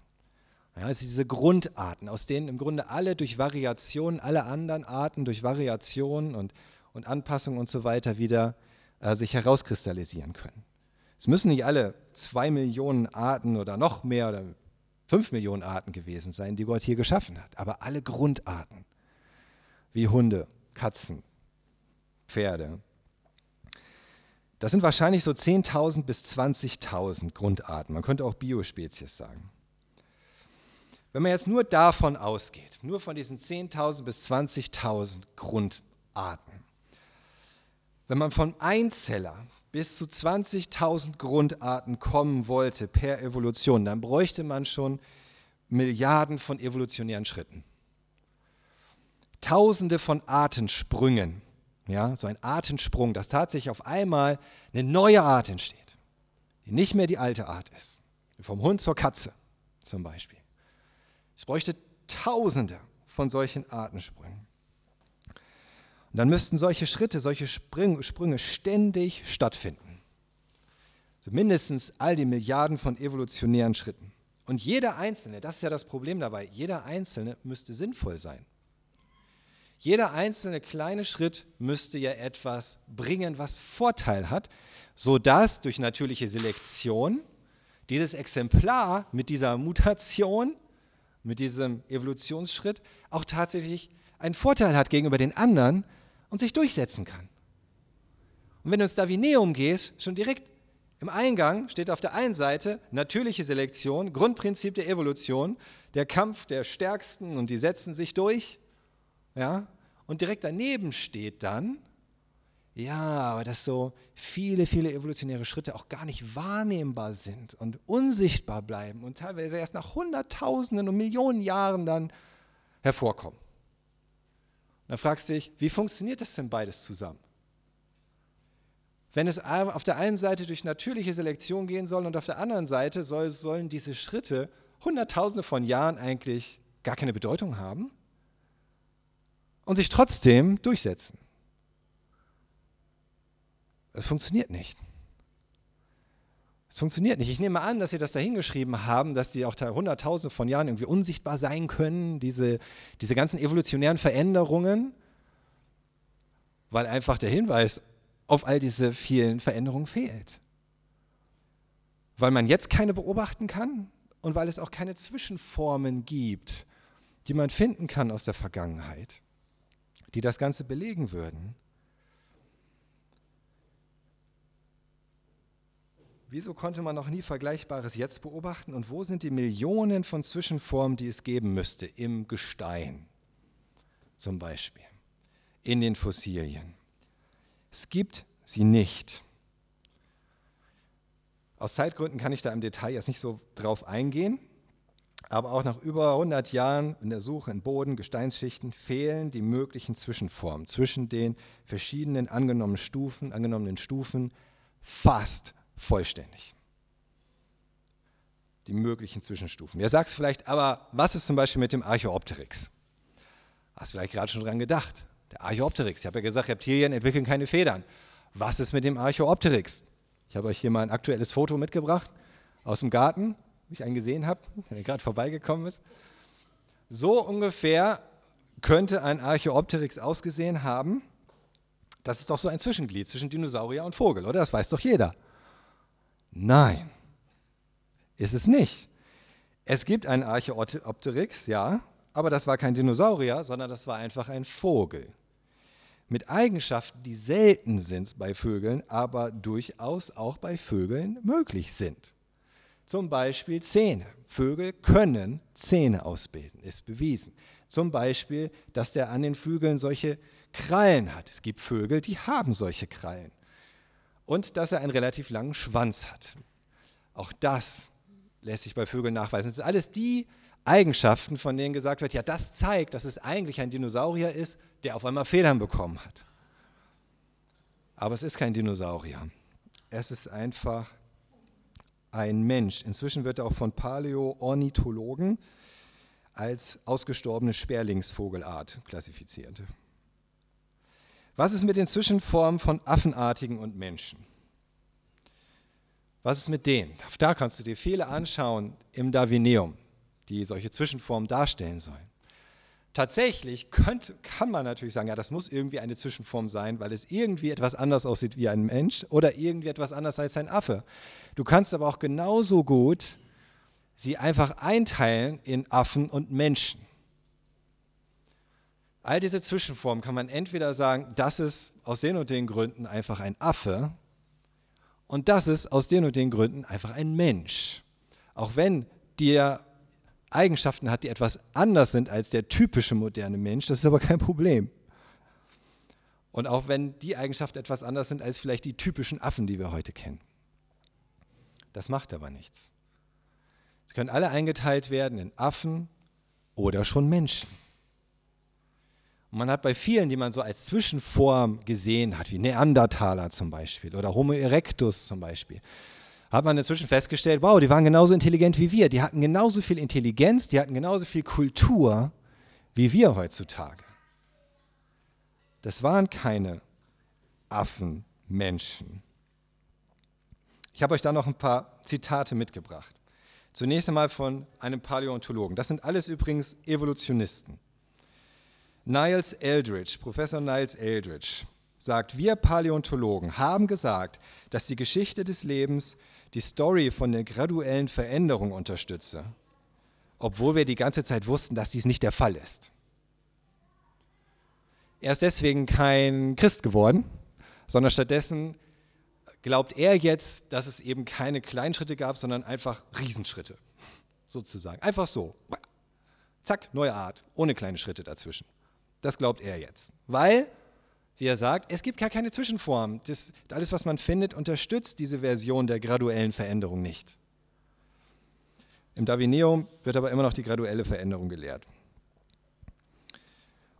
Ja, es sind diese Grundarten, aus denen im Grunde alle durch Variationen, alle anderen Arten durch Variationen und, und Anpassungen und so weiter wieder äh, sich herauskristallisieren können. Es müssen nicht alle zwei Millionen Arten oder noch mehr oder fünf Millionen Arten gewesen sein, die Gott hier geschaffen hat, aber alle Grundarten, wie Hunde, Katzen, Pferde. Das sind wahrscheinlich so 10.000 bis 20.000 Grundarten. Man könnte auch Biospezies sagen. Wenn man jetzt nur davon ausgeht, nur von diesen 10.000 bis 20.000 Grundarten, wenn man von Einzeller bis zu 20.000 Grundarten kommen wollte per Evolution, dann bräuchte man schon Milliarden von evolutionären Schritten. Tausende von Artensprüngen, ja, so ein Artensprung, dass tatsächlich auf einmal eine neue Art entsteht, die nicht mehr die alte Art ist. Vom Hund zur Katze zum Beispiel. Es bräuchte Tausende von solchen Artensprüngen. Und dann müssten solche Schritte, solche Sprünge ständig stattfinden. Also mindestens all die Milliarden von evolutionären Schritten. Und jeder einzelne, das ist ja das Problem dabei, jeder einzelne müsste sinnvoll sein. Jeder einzelne kleine Schritt müsste ja etwas bringen, was Vorteil hat, sodass durch natürliche Selektion dieses Exemplar mit dieser Mutation mit diesem Evolutionsschritt auch tatsächlich einen Vorteil hat gegenüber den anderen und sich durchsetzen kann. Und wenn du ins Darwineum gehst, schon direkt im Eingang steht auf der einen Seite natürliche Selektion, Grundprinzip der Evolution, der Kampf der Stärksten und die setzen sich durch. Ja? Und direkt daneben steht dann ja, aber dass so viele, viele evolutionäre Schritte auch gar nicht wahrnehmbar sind und unsichtbar bleiben und teilweise erst nach Hunderttausenden und Millionen Jahren dann hervorkommen. Dann fragst du dich, wie funktioniert das denn beides zusammen? Wenn es auf der einen Seite durch natürliche Selektion gehen soll und auf der anderen Seite soll, sollen diese Schritte Hunderttausende von Jahren eigentlich gar keine Bedeutung haben und sich trotzdem durchsetzen. Es funktioniert nicht. Es funktioniert nicht. Ich nehme an, dass Sie das da hingeschrieben haben, dass die auch da hunderttausende von Jahren irgendwie unsichtbar sein können, diese, diese ganzen evolutionären Veränderungen, weil einfach der Hinweis auf all diese vielen Veränderungen fehlt. Weil man jetzt keine beobachten kann und weil es auch keine Zwischenformen gibt, die man finden kann aus der Vergangenheit, die das Ganze belegen würden. Wieso konnte man noch nie Vergleichbares jetzt beobachten und wo sind die Millionen von Zwischenformen, die es geben müsste im Gestein? zum Beispiel in den Fossilien. Es gibt sie nicht. Aus Zeitgründen kann ich da im Detail jetzt nicht so drauf eingehen, aber auch nach über 100 Jahren in der Suche in Boden, Gesteinsschichten fehlen die möglichen Zwischenformen zwischen den verschiedenen angenommenen Stufen, angenommenen Stufen fast vollständig. Die möglichen Zwischenstufen. Ihr sagt vielleicht, aber was ist zum Beispiel mit dem Archaeopteryx? Hast du vielleicht gerade schon dran gedacht? Der Archaeopteryx. Ich habe ja gesagt, Reptilien entwickeln keine Federn. Was ist mit dem Archaeopteryx? Ich habe euch hier mal ein aktuelles Foto mitgebracht aus dem Garten, wie ich einen gesehen habe, *laughs* der gerade vorbeigekommen ist. So ungefähr könnte ein Archaeopteryx ausgesehen haben. Das ist doch so ein Zwischenglied zwischen Dinosaurier und Vogel, oder? Das weiß doch jeder. Nein, ist es nicht. Es gibt einen Archaeopteryx, ja, aber das war kein Dinosaurier, sondern das war einfach ein Vogel mit Eigenschaften, die selten sind bei Vögeln, aber durchaus auch bei Vögeln möglich sind. Zum Beispiel Zähne. Vögel können Zähne ausbilden, ist bewiesen. Zum Beispiel, dass der an den Flügeln solche Krallen hat. Es gibt Vögel, die haben solche Krallen. Und dass er einen relativ langen Schwanz hat. Auch das lässt sich bei Vögeln nachweisen. Das sind alles die Eigenschaften, von denen gesagt wird, ja, das zeigt, dass es eigentlich ein Dinosaurier ist, der auf einmal Federn bekommen hat. Aber es ist kein Dinosaurier. Es ist einfach ein Mensch. Inzwischen wird er auch von Paläoornithologen als ausgestorbene Sperlingsvogelart klassifiziert. Was ist mit den Zwischenformen von Affenartigen und Menschen? Was ist mit denen? Da kannst du dir viele anschauen im Darwineum die solche Zwischenformen darstellen sollen. Tatsächlich könnte, kann man natürlich sagen, ja, das muss irgendwie eine Zwischenform sein, weil es irgendwie etwas anders aussieht wie ein Mensch oder irgendwie etwas anders als ein Affe. Du kannst aber auch genauso gut sie einfach einteilen in Affen und Menschen. All diese Zwischenformen kann man entweder sagen, das ist aus den und den Gründen einfach ein Affe und das ist aus den und den Gründen einfach ein Mensch. Auch wenn dir Eigenschaften hat, die etwas anders sind als der typische moderne Mensch, das ist aber kein Problem. Und auch wenn die Eigenschaften etwas anders sind als vielleicht die typischen Affen, die wir heute kennen. Das macht aber nichts. Sie können alle eingeteilt werden in Affen oder schon Menschen. Und man hat bei vielen, die man so als Zwischenform gesehen hat, wie Neandertaler zum Beispiel oder Homo erectus zum Beispiel, hat man inzwischen festgestellt, wow, die waren genauso intelligent wie wir. Die hatten genauso viel Intelligenz, die hatten genauso viel Kultur wie wir heutzutage. Das waren keine Affenmenschen. Ich habe euch da noch ein paar Zitate mitgebracht. Zunächst einmal von einem Paläontologen. Das sind alles übrigens Evolutionisten. Niles Eldridge, Professor Niles Eldridge, sagt, wir Paläontologen haben gesagt, dass die Geschichte des Lebens die Story von der graduellen Veränderung unterstütze, obwohl wir die ganze Zeit wussten, dass dies nicht der Fall ist. Er ist deswegen kein Christ geworden, sondern stattdessen glaubt er jetzt, dass es eben keine kleinen Schritte gab, sondern einfach Riesenschritte, sozusagen. Einfach so. Zack, neue Art, ohne kleine Schritte dazwischen. Das glaubt er jetzt. Weil wie er sagt, es gibt gar keine Zwischenform. Das, alles, was man findet, unterstützt diese Version der graduellen Veränderung nicht. Im Darwineum wird aber immer noch die graduelle Veränderung gelehrt.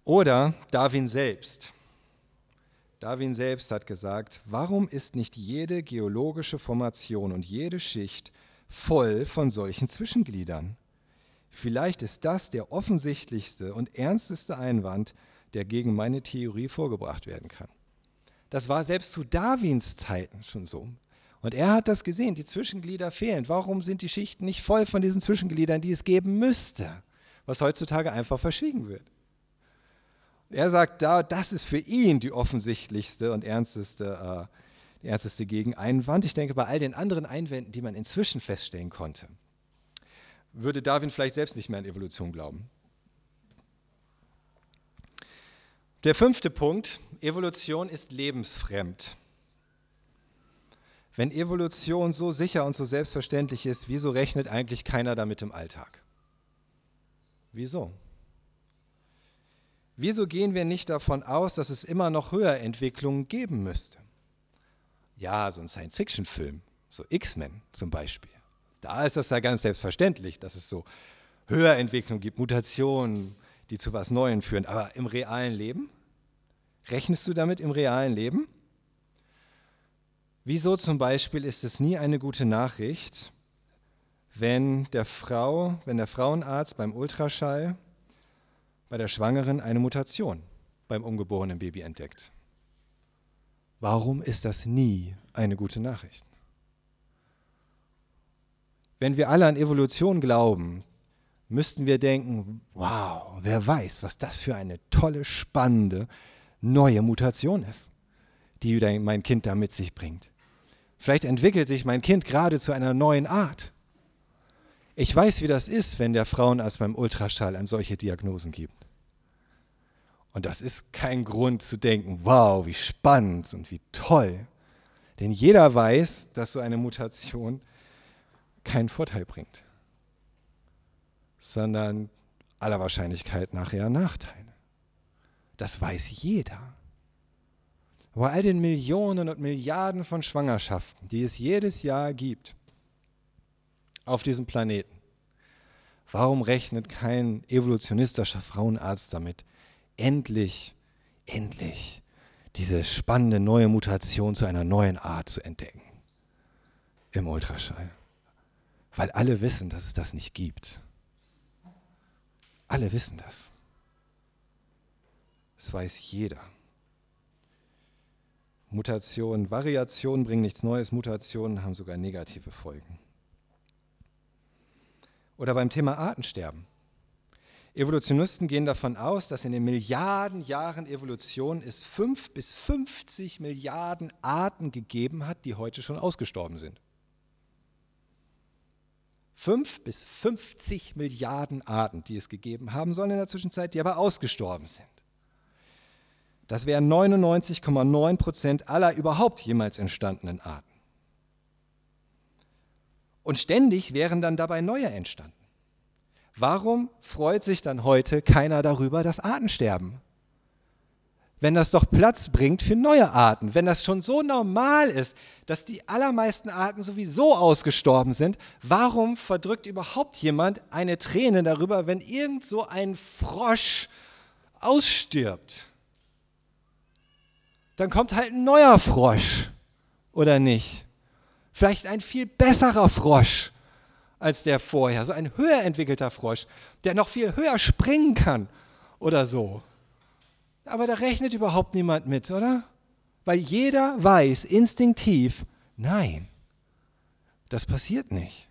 Oder Darwin selbst. Darwin selbst hat gesagt, warum ist nicht jede geologische Formation und jede Schicht voll von solchen Zwischengliedern? Vielleicht ist das der offensichtlichste und ernsteste Einwand, der gegen meine Theorie vorgebracht werden kann. Das war selbst zu Darwins Zeiten schon so. Und er hat das gesehen, die Zwischenglieder fehlen. Warum sind die Schichten nicht voll von diesen Zwischengliedern, die es geben müsste, was heutzutage einfach verschwiegen wird? er sagt da, das ist für ihn die offensichtlichste und ernsteste, äh, die ernsteste Gegeneinwand. Ich denke, bei all den anderen Einwänden, die man inzwischen feststellen konnte, würde Darwin vielleicht selbst nicht mehr an Evolution glauben. Der fünfte Punkt, Evolution ist lebensfremd. Wenn Evolution so sicher und so selbstverständlich ist, wieso rechnet eigentlich keiner damit im Alltag? Wieso? Wieso gehen wir nicht davon aus, dass es immer noch Höherentwicklungen geben müsste? Ja, so ein Science-Fiction-Film, so X-Men zum Beispiel. Da ist das ja ganz selbstverständlich, dass es so Höherentwicklungen gibt, Mutationen, die zu was Neuem führen. Aber im realen Leben? Rechnest du damit im realen Leben? Wieso zum Beispiel ist es nie eine gute Nachricht, wenn der Frau, wenn der Frauenarzt beim Ultraschall bei der Schwangeren eine Mutation beim ungeborenen Baby entdeckt? Warum ist das nie eine gute Nachricht? Wenn wir alle an Evolution glauben, müssten wir denken, wow, wer weiß, was das für eine tolle, spannende, neue Mutation ist, die mein Kind da mit sich bringt. Vielleicht entwickelt sich mein Kind gerade zu einer neuen Art. Ich weiß, wie das ist, wenn der Frauenarzt beim Ultraschall einem solche Diagnosen gibt. Und das ist kein Grund zu denken, wow, wie spannend und wie toll. Denn jeder weiß, dass so eine Mutation keinen Vorteil bringt, sondern aller Wahrscheinlichkeit nach eher Nachteile. Das weiß jeder. Bei all den Millionen und Milliarden von Schwangerschaften, die es jedes Jahr gibt auf diesem Planeten, warum rechnet kein evolutionistischer Frauenarzt damit, endlich, endlich diese spannende neue Mutation zu einer neuen Art zu entdecken im Ultraschall? Weil alle wissen, dass es das nicht gibt. Alle wissen das. Das weiß jeder. Mutationen, Variationen bringen nichts Neues, Mutationen haben sogar negative Folgen. Oder beim Thema Artensterben. Evolutionisten gehen davon aus, dass in den Milliarden Jahren Evolution es fünf bis 50 Milliarden Arten gegeben hat, die heute schon ausgestorben sind. Fünf bis 50 Milliarden Arten, die es gegeben haben sollen in der Zwischenzeit, die aber ausgestorben sind. Das wären 99,9 Prozent aller überhaupt jemals entstandenen Arten. Und ständig wären dann dabei neue entstanden. Warum freut sich dann heute keiner darüber, dass Arten sterben? Wenn das doch Platz bringt für neue Arten, wenn das schon so normal ist, dass die allermeisten Arten sowieso ausgestorben sind, warum verdrückt überhaupt jemand eine Träne darüber, wenn irgend so ein Frosch ausstirbt? dann kommt halt ein neuer Frosch, oder nicht? Vielleicht ein viel besserer Frosch als der vorher, so ein höher entwickelter Frosch, der noch viel höher springen kann oder so. Aber da rechnet überhaupt niemand mit, oder? Weil jeder weiß instinktiv, nein, das passiert nicht.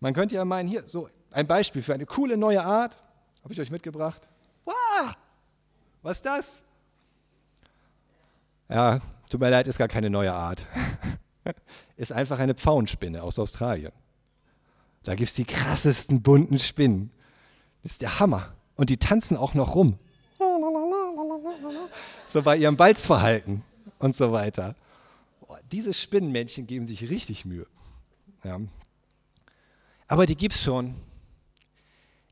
Man könnte ja meinen, hier, so ein Beispiel für eine coole neue Art, habe ich euch mitgebracht. Wow, was ist das? Ja, tut mir leid, ist gar keine neue Art. *laughs* ist einfach eine Pfauenspinne aus Australien. Da gibt es die krassesten bunten Spinnen. Das ist der Hammer. Und die tanzen auch noch rum. So bei ihrem Balzverhalten und so weiter. diese Spinnenmännchen geben sich richtig Mühe. Ja. Aber die gibt es schon.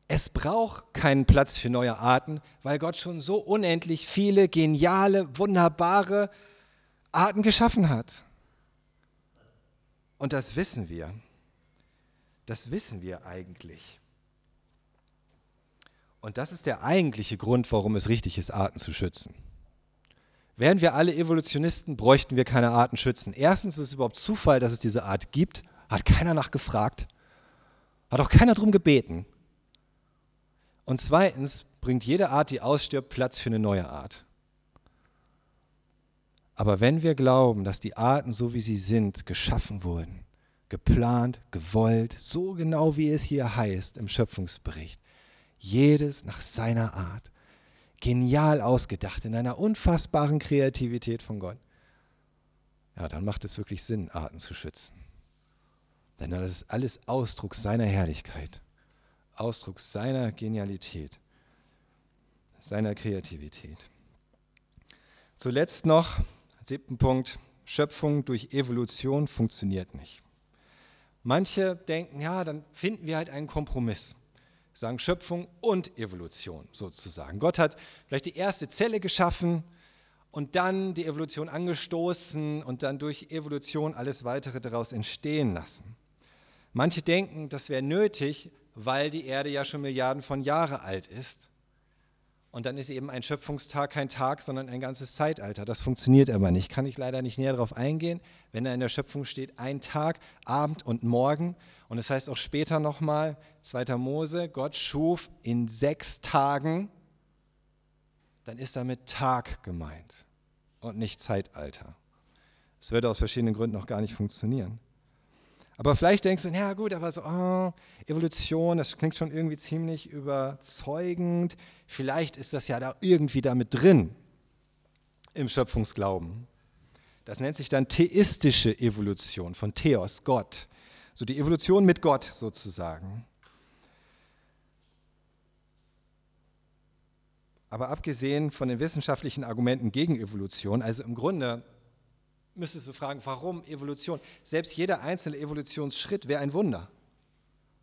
Es braucht keinen Platz für neue Arten, weil Gott schon so unendlich viele geniale, wunderbare Arten geschaffen hat. Und das wissen wir. Das wissen wir eigentlich. Und das ist der eigentliche Grund, warum es richtig ist, Arten zu schützen. Wären wir alle Evolutionisten, bräuchten wir keine Arten schützen. Erstens ist es überhaupt Zufall, dass es diese Art gibt. Hat keiner nachgefragt. Hat auch keiner darum gebeten. Und zweitens bringt jede Art, die ausstirbt, Platz für eine neue Art. Aber wenn wir glauben, dass die Arten, so wie sie sind, geschaffen wurden, geplant, gewollt, so genau wie es hier heißt im Schöpfungsbericht, jedes nach seiner Art, genial ausgedacht, in einer unfassbaren Kreativität von Gott, ja, dann macht es wirklich Sinn, Arten zu schützen. Denn das ist alles Ausdruck seiner Herrlichkeit. Ausdruck seiner Genialität, seiner Kreativität. Zuletzt noch, siebten Punkt, Schöpfung durch Evolution funktioniert nicht. Manche denken, ja, dann finden wir halt einen Kompromiss. Sagen Schöpfung und Evolution sozusagen. Gott hat vielleicht die erste Zelle geschaffen und dann die Evolution angestoßen und dann durch Evolution alles weitere daraus entstehen lassen. Manche denken, das wäre nötig, weil die Erde ja schon Milliarden von Jahren alt ist. Und dann ist eben ein Schöpfungstag kein Tag, sondern ein ganzes Zeitalter. Das funktioniert aber nicht. Kann ich leider nicht näher darauf eingehen. Wenn da in der Schöpfung steht, ein Tag, Abend und Morgen. Und es heißt auch später nochmal, 2. Mose, Gott schuf in sechs Tagen, dann ist damit Tag gemeint und nicht Zeitalter. Es würde aus verschiedenen Gründen noch gar nicht funktionieren. Aber vielleicht denkst du, ja gut, aber so oh, Evolution, das klingt schon irgendwie ziemlich überzeugend. Vielleicht ist das ja da irgendwie damit drin im Schöpfungsglauben. Das nennt sich dann theistische Evolution von Theos, Gott. So die Evolution mit Gott sozusagen. Aber abgesehen von den wissenschaftlichen Argumenten gegen Evolution, also im Grunde müsstest du fragen, warum Evolution? Selbst jeder einzelne Evolutionsschritt wäre ein Wunder,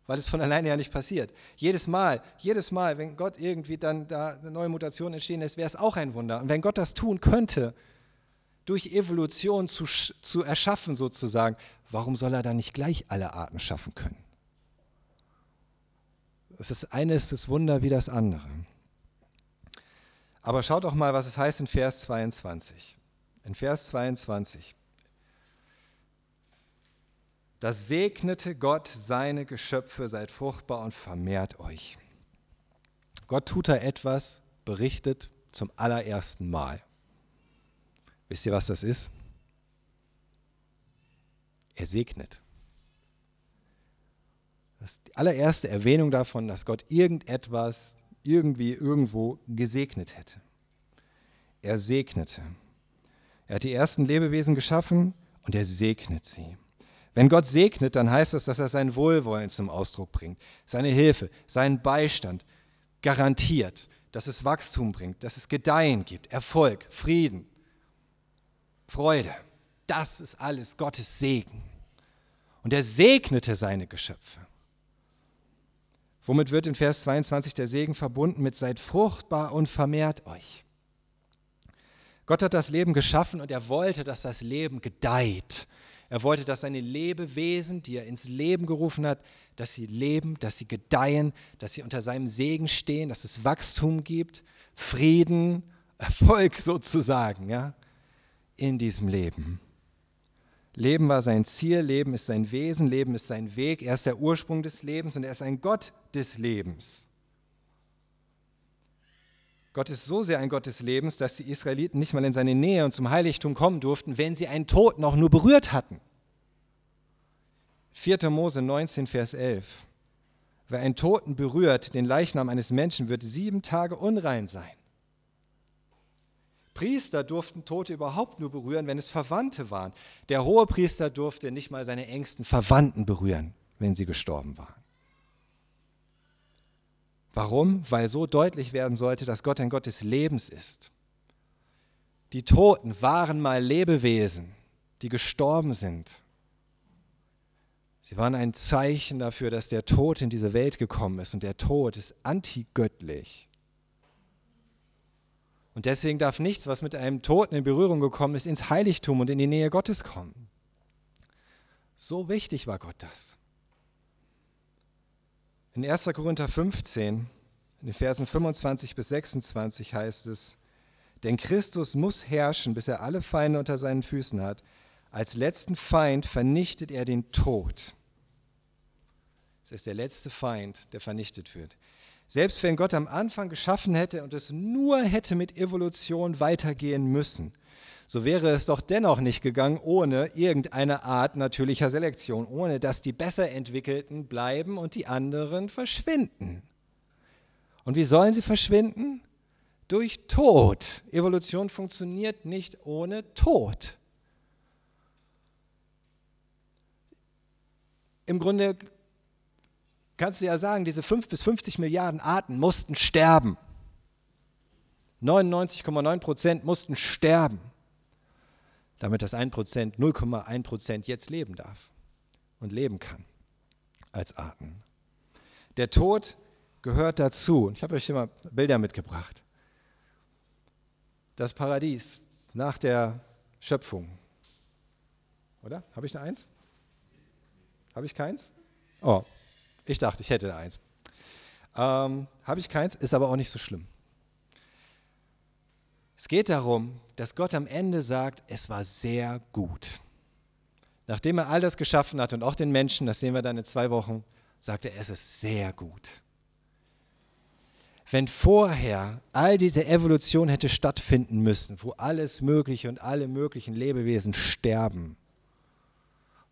weil es von alleine ja nicht passiert. Jedes Mal, jedes Mal, wenn Gott irgendwie dann da eine neue Mutation entstehen lässt, wäre es auch ein Wunder. Und wenn Gott das tun könnte, durch Evolution zu, zu erschaffen sozusagen, warum soll er dann nicht gleich alle Arten schaffen können? Das eine ist das Wunder wie das andere. Aber schaut doch mal, was es heißt in Vers 22 in Vers 22. Da segnete Gott seine Geschöpfe, seid fruchtbar und vermehrt euch. Gott tut da etwas, berichtet zum allerersten Mal. Wisst ihr, was das ist? Er segnet. Das ist die allererste Erwähnung davon, dass Gott irgendetwas irgendwie irgendwo gesegnet hätte. Er segnete. Er hat die ersten Lebewesen geschaffen und er segnet sie. Wenn Gott segnet, dann heißt das, dass er sein Wohlwollen zum Ausdruck bringt, seine Hilfe, seinen Beistand garantiert, dass es Wachstum bringt, dass es Gedeihen gibt, Erfolg, Frieden, Freude. Das ist alles Gottes Segen. Und er segnete seine Geschöpfe. Womit wird in Vers 22 der Segen verbunden mit seid fruchtbar und vermehrt euch. Gott hat das Leben geschaffen und er wollte, dass das Leben gedeiht. Er wollte, dass seine Lebewesen, die er ins Leben gerufen hat, dass sie leben, dass sie gedeihen, dass sie unter seinem Segen stehen, dass es Wachstum gibt, Frieden, Erfolg sozusagen, ja, in diesem Leben. Leben war sein Ziel, Leben ist sein Wesen, Leben ist sein Weg, er ist der Ursprung des Lebens und er ist ein Gott des Lebens. Gott ist so sehr ein Gott des Lebens, dass die Israeliten nicht mal in seine Nähe und zum Heiligtum kommen durften, wenn sie einen Toten auch nur berührt hatten. 4. Mose 19, Vers 11. Wer einen Toten berührt, den Leichnam eines Menschen, wird sieben Tage unrein sein. Priester durften Tote überhaupt nur berühren, wenn es Verwandte waren. Der hohe Priester durfte nicht mal seine engsten Verwandten berühren, wenn sie gestorben waren. Warum? Weil so deutlich werden sollte, dass Gott ein Gott des Lebens ist. Die Toten waren mal Lebewesen, die gestorben sind. Sie waren ein Zeichen dafür, dass der Tod in diese Welt gekommen ist und der Tod ist antigöttlich. Und deswegen darf nichts, was mit einem Toten in Berührung gekommen ist, ins Heiligtum und in die Nähe Gottes kommen. So wichtig war Gott das. In 1. Korinther 15, in den Versen 25 bis 26 heißt es, denn Christus muss herrschen, bis er alle Feinde unter seinen Füßen hat. Als letzten Feind vernichtet er den Tod. Das ist der letzte Feind, der vernichtet wird. Selbst wenn Gott am Anfang geschaffen hätte und es nur hätte mit Evolution weitergehen müssen, so wäre es doch dennoch nicht gegangen ohne irgendeine Art natürlicher Selektion, ohne dass die besser entwickelten bleiben und die anderen verschwinden. Und wie sollen sie verschwinden? Durch Tod. Evolution funktioniert nicht ohne Tod. Im Grunde kannst du ja sagen, diese 5 bis 50 Milliarden Arten mussten sterben. 99,9 Prozent mussten sterben damit das 1%, 0,1% jetzt leben darf und leben kann als Arten. Der Tod gehört dazu. Ich habe euch hier mal Bilder mitgebracht. Das Paradies nach der Schöpfung. Oder? Habe ich da eins? Habe ich keins? Oh, ich dachte, ich hätte da eins. Ähm, Habe ich keins, ist aber auch nicht so schlimm. Es geht darum, dass Gott am Ende sagt, es war sehr gut. Nachdem er all das geschaffen hat und auch den Menschen, das sehen wir dann in zwei Wochen, sagt er, es ist sehr gut. Wenn vorher all diese Evolution hätte stattfinden müssen, wo alles Mögliche und alle möglichen Lebewesen sterben,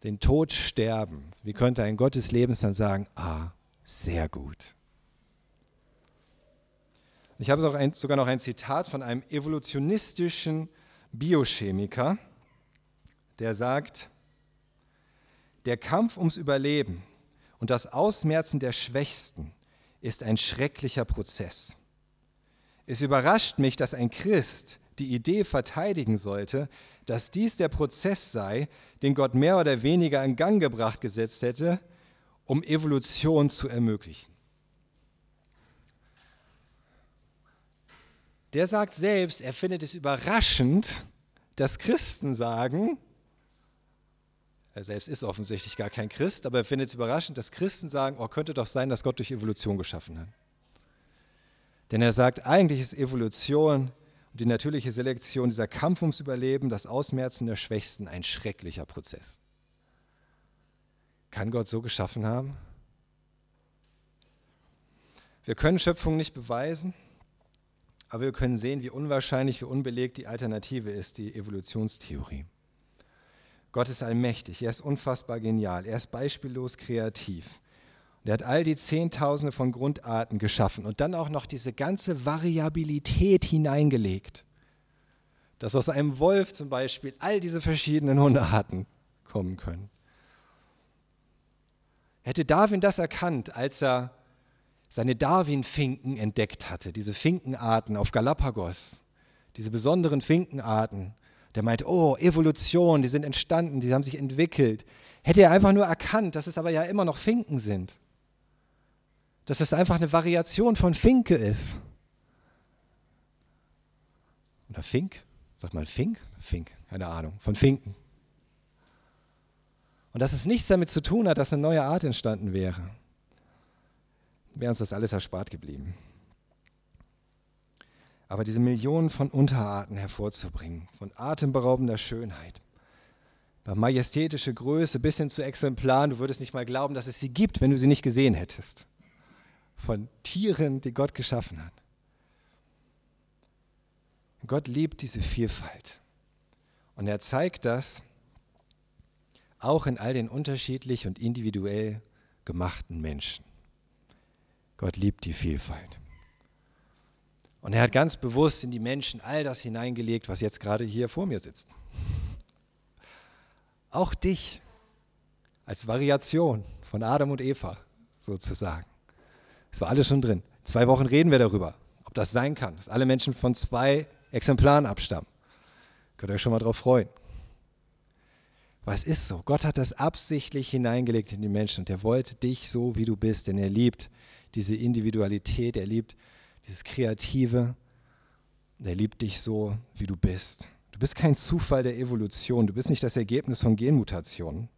den Tod sterben, wie könnte ein Gott des Lebens dann sagen, ah, sehr gut. Ich habe sogar noch ein Zitat von einem evolutionistischen Biochemiker, der sagt, der Kampf ums Überleben und das Ausmerzen der Schwächsten ist ein schrecklicher Prozess. Es überrascht mich, dass ein Christ die Idee verteidigen sollte, dass dies der Prozess sei, den Gott mehr oder weniger in Gang gebracht gesetzt hätte, um Evolution zu ermöglichen. Der sagt selbst, er findet es überraschend, dass Christen sagen, er selbst ist offensichtlich gar kein Christ, aber er findet es überraschend, dass Christen sagen, oh, könnte doch sein, dass Gott durch Evolution geschaffen hat. Denn er sagt, eigentlich ist Evolution und die natürliche Selektion, dieser Kampf ums Überleben, das Ausmerzen der Schwächsten, ein schrecklicher Prozess. Kann Gott so geschaffen haben? Wir können Schöpfung nicht beweisen, aber wir können sehen, wie unwahrscheinlich, wie unbelegt die Alternative ist, die Evolutionstheorie. Gott ist allmächtig, er ist unfassbar genial, er ist beispiellos kreativ. Und er hat all die Zehntausende von Grundarten geschaffen und dann auch noch diese ganze Variabilität hineingelegt, dass aus einem Wolf zum Beispiel all diese verschiedenen Hundearten kommen können. Hätte Darwin das erkannt, als er seine Darwin-Finken entdeckt hatte, diese Finkenarten auf Galapagos, diese besonderen Finkenarten. Der meint, oh, Evolution, die sind entstanden, die haben sich entwickelt. Hätte er einfach nur erkannt, dass es aber ja immer noch Finken sind. Dass es einfach eine Variation von Finke ist. Oder Fink? Sag mal Fink? Fink, keine Ahnung, von Finken. Und dass es nichts damit zu tun hat, dass eine neue Art entstanden wäre wäre uns das alles erspart geblieben. Aber diese Millionen von Unterarten hervorzubringen, von atemberaubender Schönheit, bei majestätischer Größe bis hin zu Exemplaren, du würdest nicht mal glauben, dass es sie gibt, wenn du sie nicht gesehen hättest. Von Tieren, die Gott geschaffen hat. Gott liebt diese Vielfalt. Und er zeigt das auch in all den unterschiedlich und individuell gemachten Menschen. Gott liebt die Vielfalt. Und er hat ganz bewusst in die Menschen all das hineingelegt, was jetzt gerade hier vor mir sitzt. Auch dich als Variation von Adam und Eva sozusagen. Es war alles schon drin. Zwei Wochen reden wir darüber, ob das sein kann, dass alle Menschen von zwei Exemplaren abstammen. Könnt ihr euch schon mal drauf freuen. Aber es ist so. Gott hat das absichtlich hineingelegt in die Menschen und er wollte dich so, wie du bist, denn er liebt diese Individualität, er liebt dieses Kreative. Er liebt dich so, wie du bist. Du bist kein Zufall der Evolution, du bist nicht das Ergebnis von Genmutationen,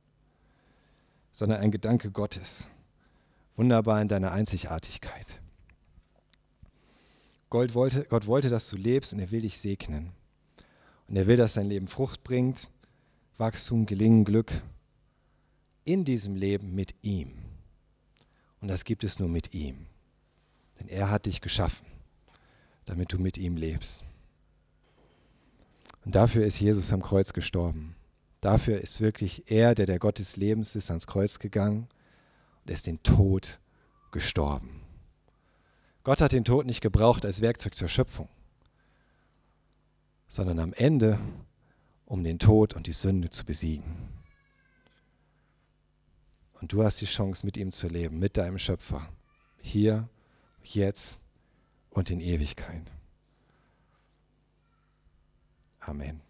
sondern ein Gedanke Gottes. Wunderbar in deiner Einzigartigkeit. Gott wollte, Gott wollte, dass du lebst und er will dich segnen. Und er will, dass dein Leben Frucht bringt, Wachstum, Gelingen, Glück in diesem Leben mit ihm. Und das gibt es nur mit ihm. Denn er hat dich geschaffen, damit du mit ihm lebst. Und dafür ist Jesus am Kreuz gestorben. Dafür ist wirklich er, der der Gott des Lebens ist, ans Kreuz gegangen und ist den Tod gestorben. Gott hat den Tod nicht gebraucht als Werkzeug zur Schöpfung, sondern am Ende, um den Tod und die Sünde zu besiegen. Und du hast die Chance, mit ihm zu leben, mit deinem Schöpfer. Hier, jetzt und in Ewigkeit. Amen.